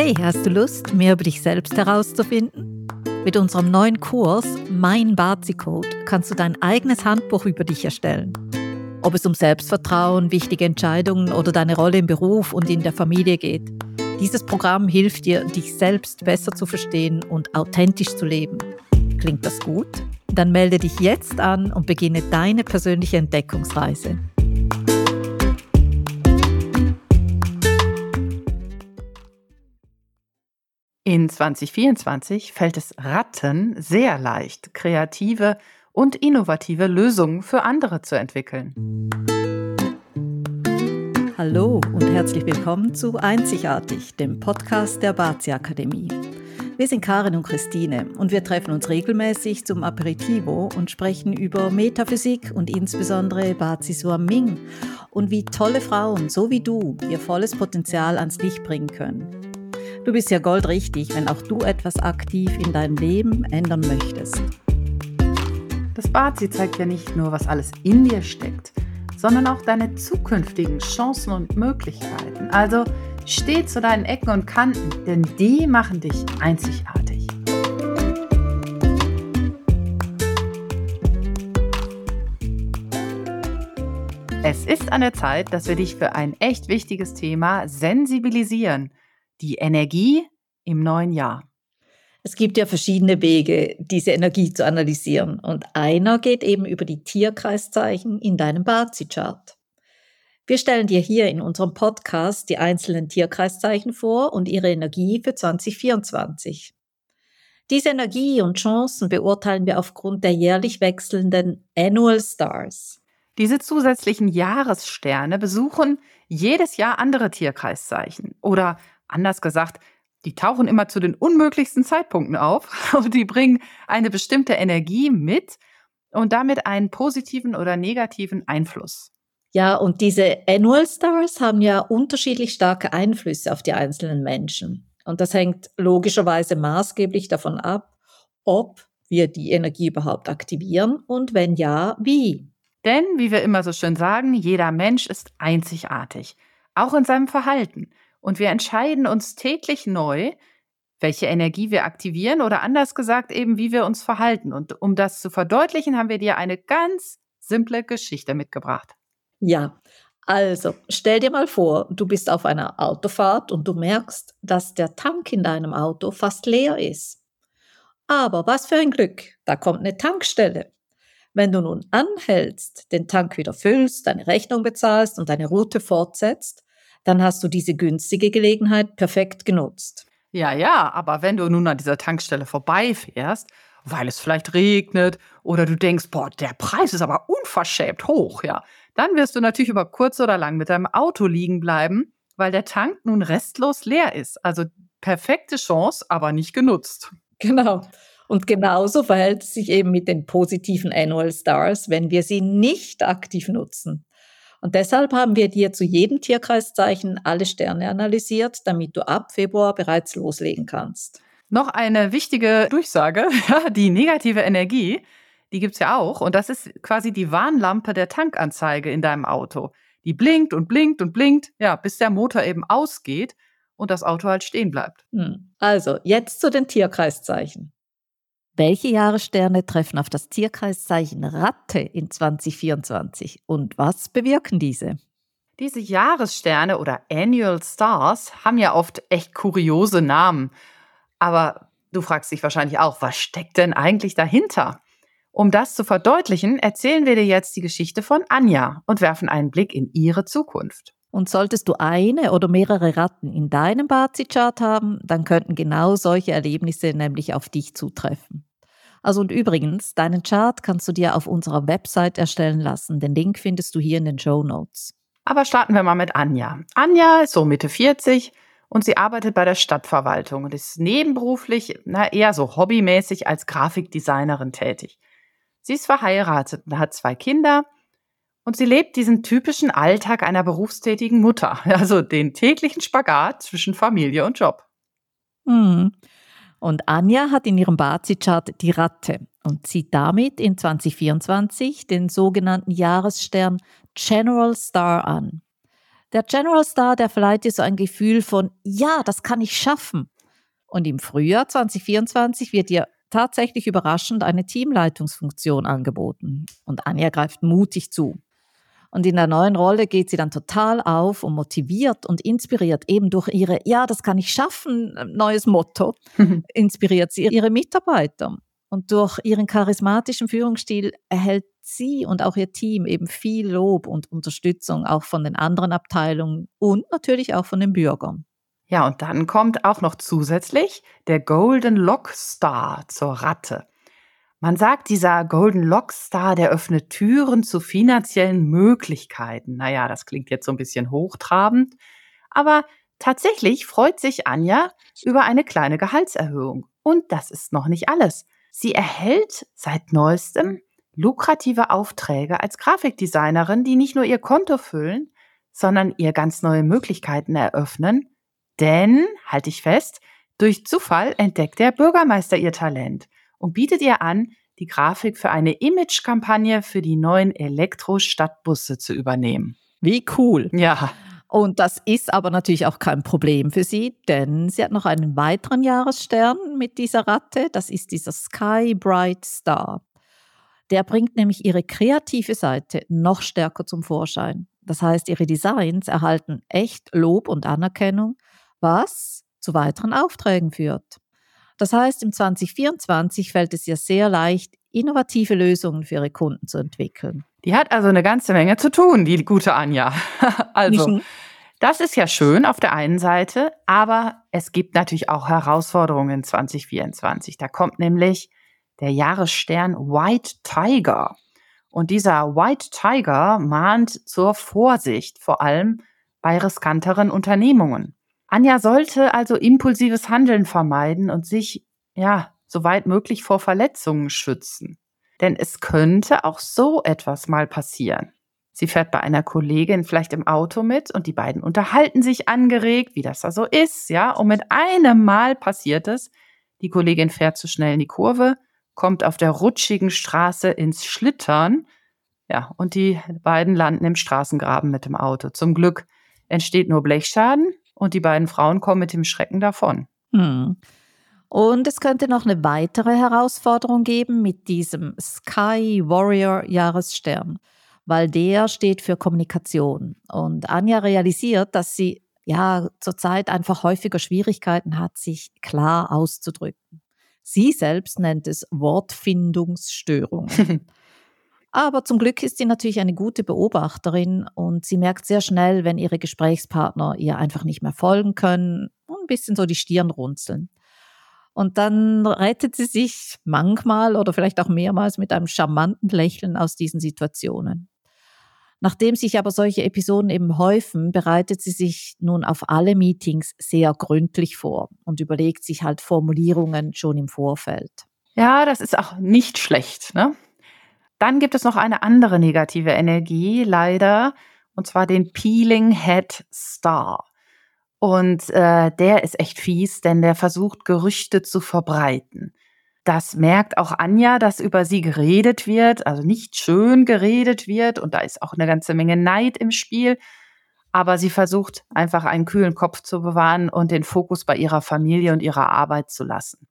Hey, hast du Lust, mehr über dich selbst herauszufinden? Mit unserem neuen Kurs Mein Bazi-Code kannst du dein eigenes Handbuch über dich erstellen. Ob es um Selbstvertrauen, wichtige Entscheidungen oder deine Rolle im Beruf und in der Familie geht. Dieses Programm hilft dir, dich selbst besser zu verstehen und authentisch zu leben. Klingt das gut? Dann melde dich jetzt an und beginne deine persönliche Entdeckungsreise. In 2024 fällt es Ratten sehr leicht, kreative und innovative Lösungen für andere zu entwickeln. Hallo und herzlich willkommen zu Einzigartig, dem Podcast der Bazi Akademie. Wir sind Karin und Christine und wir treffen uns regelmäßig zum Aperitivo und sprechen über Metaphysik und insbesondere Bazi Suaming und wie tolle Frauen, so wie du, ihr volles Potenzial ans Licht bringen können. Du bist ja goldrichtig, wenn auch du etwas aktiv in deinem Leben ändern möchtest. Das Bazi zeigt ja nicht nur, was alles in dir steckt, sondern auch deine zukünftigen Chancen und Möglichkeiten. Also steh zu deinen Ecken und Kanten, denn die machen dich einzigartig. Es ist an der Zeit, dass wir dich für ein echt wichtiges Thema sensibilisieren – die Energie im neuen Jahr? Es gibt ja verschiedene Wege, diese Energie zu analysieren. Und einer geht eben über die Tierkreiszeichen in deinem Bazi-Chart. Wir stellen dir hier in unserem Podcast die einzelnen Tierkreiszeichen vor und ihre Energie für 2024. Diese Energie und Chancen beurteilen wir aufgrund der jährlich wechselnden Annual Stars. Diese zusätzlichen Jahressterne besuchen jedes Jahr andere Tierkreiszeichen oder Anders gesagt, die tauchen immer zu den unmöglichsten Zeitpunkten auf und die bringen eine bestimmte Energie mit und damit einen positiven oder negativen Einfluss. Ja, und diese Annual Stars haben ja unterschiedlich starke Einflüsse auf die einzelnen Menschen. Und das hängt logischerweise maßgeblich davon ab, ob wir die Energie überhaupt aktivieren und wenn ja, wie. Denn, wie wir immer so schön sagen, jeder Mensch ist einzigartig, auch in seinem Verhalten. Und wir entscheiden uns täglich neu, welche Energie wir aktivieren oder anders gesagt eben, wie wir uns verhalten. Und um das zu verdeutlichen, haben wir dir eine ganz simple Geschichte mitgebracht. Ja, also stell dir mal vor, du bist auf einer Autofahrt und du merkst, dass der Tank in deinem Auto fast leer ist. Aber was für ein Glück, da kommt eine Tankstelle. Wenn du nun anhältst, den Tank wieder füllst, deine Rechnung bezahlst und deine Route fortsetzt, dann hast du diese günstige Gelegenheit perfekt genutzt. Ja, ja, aber wenn du nun an dieser Tankstelle vorbeifährst, weil es vielleicht regnet oder du denkst, boah, der Preis ist aber unverschämt hoch, ja, dann wirst du natürlich über kurz oder lang mit deinem Auto liegen bleiben, weil der Tank nun restlos leer ist. Also perfekte Chance, aber nicht genutzt. Genau. Und genauso verhält es sich eben mit den positiven Annual Stars, wenn wir sie nicht aktiv nutzen. Und deshalb haben wir dir zu jedem Tierkreiszeichen alle Sterne analysiert, damit du ab Februar bereits loslegen kannst. Noch eine wichtige Durchsage, die negative Energie, die gibt's ja auch. Und das ist quasi die Warnlampe der Tankanzeige in deinem Auto. Die blinkt und blinkt und blinkt, ja, bis der Motor eben ausgeht und das Auto halt stehen bleibt. Hm. Also, jetzt zu den Tierkreiszeichen. Welche Jahressterne treffen auf das Tierkreiszeichen Ratte in 2024 und was bewirken diese? Diese Jahressterne oder Annual Stars haben ja oft echt kuriose Namen. Aber du fragst dich wahrscheinlich auch, was steckt denn eigentlich dahinter? Um das zu verdeutlichen, erzählen wir dir jetzt die Geschichte von Anja und werfen einen Blick in ihre Zukunft. Und solltest du eine oder mehrere Ratten in deinem Bazi-Chart haben, dann könnten genau solche Erlebnisse nämlich auf dich zutreffen. Also und übrigens, deinen Chart kannst du dir auf unserer Website erstellen lassen. Den Link findest du hier in den Show Notes. Aber starten wir mal mit Anja. Anja ist so Mitte 40 und sie arbeitet bei der Stadtverwaltung und ist nebenberuflich, na eher so hobbymäßig als Grafikdesignerin tätig. Sie ist verheiratet und hat zwei Kinder und sie lebt diesen typischen Alltag einer berufstätigen Mutter, also den täglichen Spagat zwischen Familie und Job. Hm. Und Anja hat in ihrem Bazi-Chart die Ratte und zieht damit in 2024 den sogenannten Jahresstern General Star an. Der General Star, der verleiht dir so ein Gefühl von, ja, das kann ich schaffen. Und im Frühjahr 2024 wird dir tatsächlich überraschend eine Teamleitungsfunktion angeboten. Und Anja greift mutig zu. Und in der neuen Rolle geht sie dann total auf und motiviert und inspiriert eben durch ihre, ja, das kann ich schaffen, neues Motto, inspiriert sie ihre Mitarbeiter. Und durch ihren charismatischen Führungsstil erhält sie und auch ihr Team eben viel Lob und Unterstützung auch von den anderen Abteilungen und natürlich auch von den Bürgern. Ja, und dann kommt auch noch zusätzlich der Golden Lock Star zur Ratte. Man sagt, dieser Golden Lock Star, der öffnet Türen zu finanziellen Möglichkeiten. Naja, das klingt jetzt so ein bisschen hochtrabend, aber tatsächlich freut sich Anja über eine kleine Gehaltserhöhung. Und das ist noch nicht alles. Sie erhält seit neuestem lukrative Aufträge als Grafikdesignerin, die nicht nur ihr Konto füllen, sondern ihr ganz neue Möglichkeiten eröffnen. Denn, halte ich fest, durch Zufall entdeckt der Bürgermeister ihr Talent und bietet ihr an, die Grafik für eine Image-Kampagne für die neuen Elektro-Stadtbusse zu übernehmen. Wie cool. Ja. Und das ist aber natürlich auch kein Problem für sie, denn sie hat noch einen weiteren Jahresstern mit dieser Ratte. Das ist dieser Sky Bright Star. Der bringt nämlich ihre kreative Seite noch stärker zum Vorschein. Das heißt, ihre Designs erhalten echt Lob und Anerkennung, was zu weiteren Aufträgen führt. Das heißt, im 2024 fällt es ihr sehr leicht, innovative Lösungen für ihre Kunden zu entwickeln. Die hat also eine ganze Menge zu tun, die gute Anja. also, das ist ja schön auf der einen Seite, aber es gibt natürlich auch Herausforderungen in 2024. Da kommt nämlich der Jahresstern White Tiger. Und dieser White Tiger mahnt zur Vorsicht, vor allem bei riskanteren Unternehmungen. Anja sollte also impulsives Handeln vermeiden und sich, ja, soweit möglich vor Verletzungen schützen. Denn es könnte auch so etwas mal passieren. Sie fährt bei einer Kollegin vielleicht im Auto mit und die beiden unterhalten sich angeregt, wie das da so ist, ja. Und mit einem Mal passiert es, die Kollegin fährt zu schnell in die Kurve, kommt auf der rutschigen Straße ins Schlittern, ja, und die beiden landen im Straßengraben mit dem Auto. Zum Glück entsteht nur Blechschaden und die beiden Frauen kommen mit dem Schrecken davon. Hm. Und es könnte noch eine weitere Herausforderung geben mit diesem Sky Warrior Jahresstern, weil der steht für Kommunikation. Und Anja realisiert, dass sie ja zurzeit einfach häufiger Schwierigkeiten hat, sich klar auszudrücken. Sie selbst nennt es Wortfindungsstörungen. Aber zum Glück ist sie natürlich eine gute Beobachterin und sie merkt sehr schnell, wenn ihre Gesprächspartner ihr einfach nicht mehr folgen können und ein bisschen so die Stirn runzeln. Und dann rettet sie sich manchmal oder vielleicht auch mehrmals mit einem charmanten Lächeln aus diesen Situationen. Nachdem sich aber solche Episoden eben häufen, bereitet sie sich nun auf alle Meetings sehr gründlich vor und überlegt sich halt Formulierungen schon im Vorfeld. Ja, das ist auch nicht schlecht. Ne? Dann gibt es noch eine andere negative Energie, leider, und zwar den Peeling Head Star. Und äh, der ist echt fies, denn der versucht, Gerüchte zu verbreiten. Das merkt auch Anja, dass über sie geredet wird, also nicht schön geredet wird. Und da ist auch eine ganze Menge Neid im Spiel. Aber sie versucht einfach einen kühlen Kopf zu bewahren und den Fokus bei ihrer Familie und ihrer Arbeit zu lassen.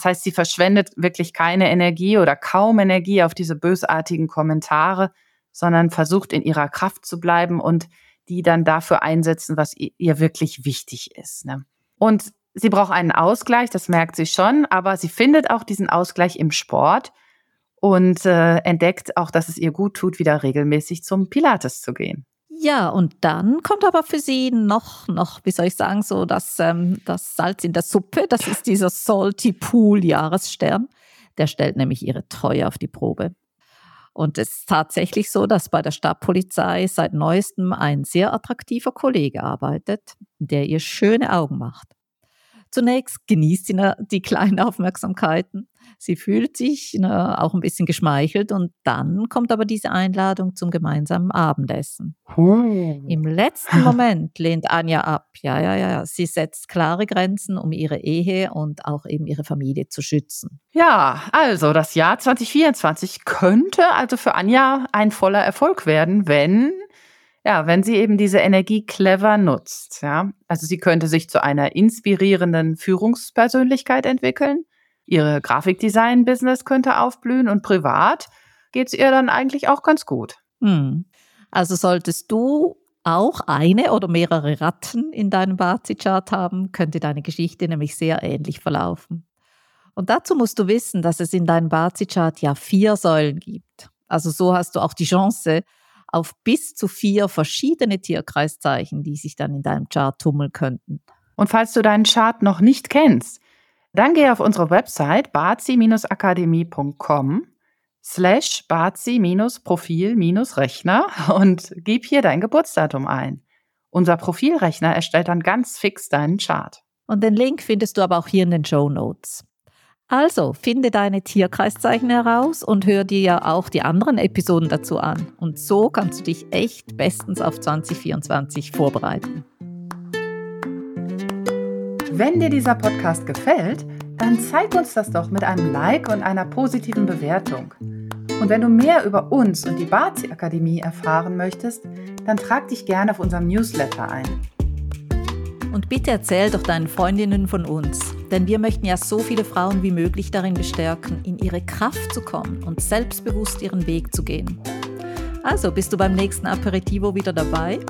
Das heißt, sie verschwendet wirklich keine Energie oder kaum Energie auf diese bösartigen Kommentare, sondern versucht in ihrer Kraft zu bleiben und die dann dafür einsetzen, was ihr wirklich wichtig ist. Ne? Und sie braucht einen Ausgleich, das merkt sie schon, aber sie findet auch diesen Ausgleich im Sport und äh, entdeckt auch, dass es ihr gut tut, wieder regelmäßig zum Pilates zu gehen. Ja, und dann kommt aber für sie noch, noch, wie soll ich sagen, so das, ähm, das Salz in der Suppe. Das ist dieser Salty Pool Jahresstern. Der stellt nämlich ihre Treue auf die Probe. Und es ist tatsächlich so, dass bei der Stadtpolizei seit neuestem ein sehr attraktiver Kollege arbeitet, der ihr schöne Augen macht. Zunächst genießt sie die kleinen Aufmerksamkeiten. Sie fühlt sich auch ein bisschen geschmeichelt und dann kommt aber diese Einladung zum gemeinsamen Abendessen. Oh. Im letzten Moment lehnt Anja ab. Ja, ja, ja. Sie setzt klare Grenzen, um ihre Ehe und auch eben ihre Familie zu schützen. Ja, also das Jahr 2024 könnte also für Anja ein voller Erfolg werden, wenn Ja, wenn sie eben diese Energie clever nutzt, ja. Also sie könnte sich zu einer inspirierenden Führungspersönlichkeit entwickeln. Ihre Grafikdesign-Business könnte aufblühen und privat geht es ihr dann eigentlich auch ganz gut. Hm. Also solltest du auch eine oder mehrere Ratten in deinem Bazi-Chart haben, könnte deine Geschichte nämlich sehr ähnlich verlaufen. Und dazu musst du wissen, dass es in deinem Bazi-Chart ja vier Säulen gibt. Also so hast du auch die Chance auf bis zu vier verschiedene Tierkreiszeichen, die sich dann in deinem Chart tummeln könnten. Und falls du deinen Chart noch nicht kennst, dann geh auf unsere Website bazi-akademie.com slash bazi-profil-rechner und gib hier dein Geburtsdatum ein. Unser Profilrechner erstellt dann ganz fix deinen Chart. Und den Link findest du aber auch hier in den Show Notes. Also, finde deine Tierkreiszeichen heraus und hör dir ja auch die anderen Episoden dazu an. Und so kannst du dich echt bestens auf 2024 vorbereiten. Wenn dir dieser Podcast gefällt, dann zeig uns das doch mit einem Like und einer positiven Bewertung. Und wenn du mehr über uns und die Bazi Akademie erfahren möchtest, dann trag dich gerne auf unserem Newsletter ein. Und bitte erzähl doch deinen Freundinnen von uns, denn wir möchten ja so viele Frauen wie möglich darin bestärken, in ihre Kraft zu kommen und selbstbewusst ihren Weg zu gehen. Also bist du beim nächsten Aperitivo wieder dabei?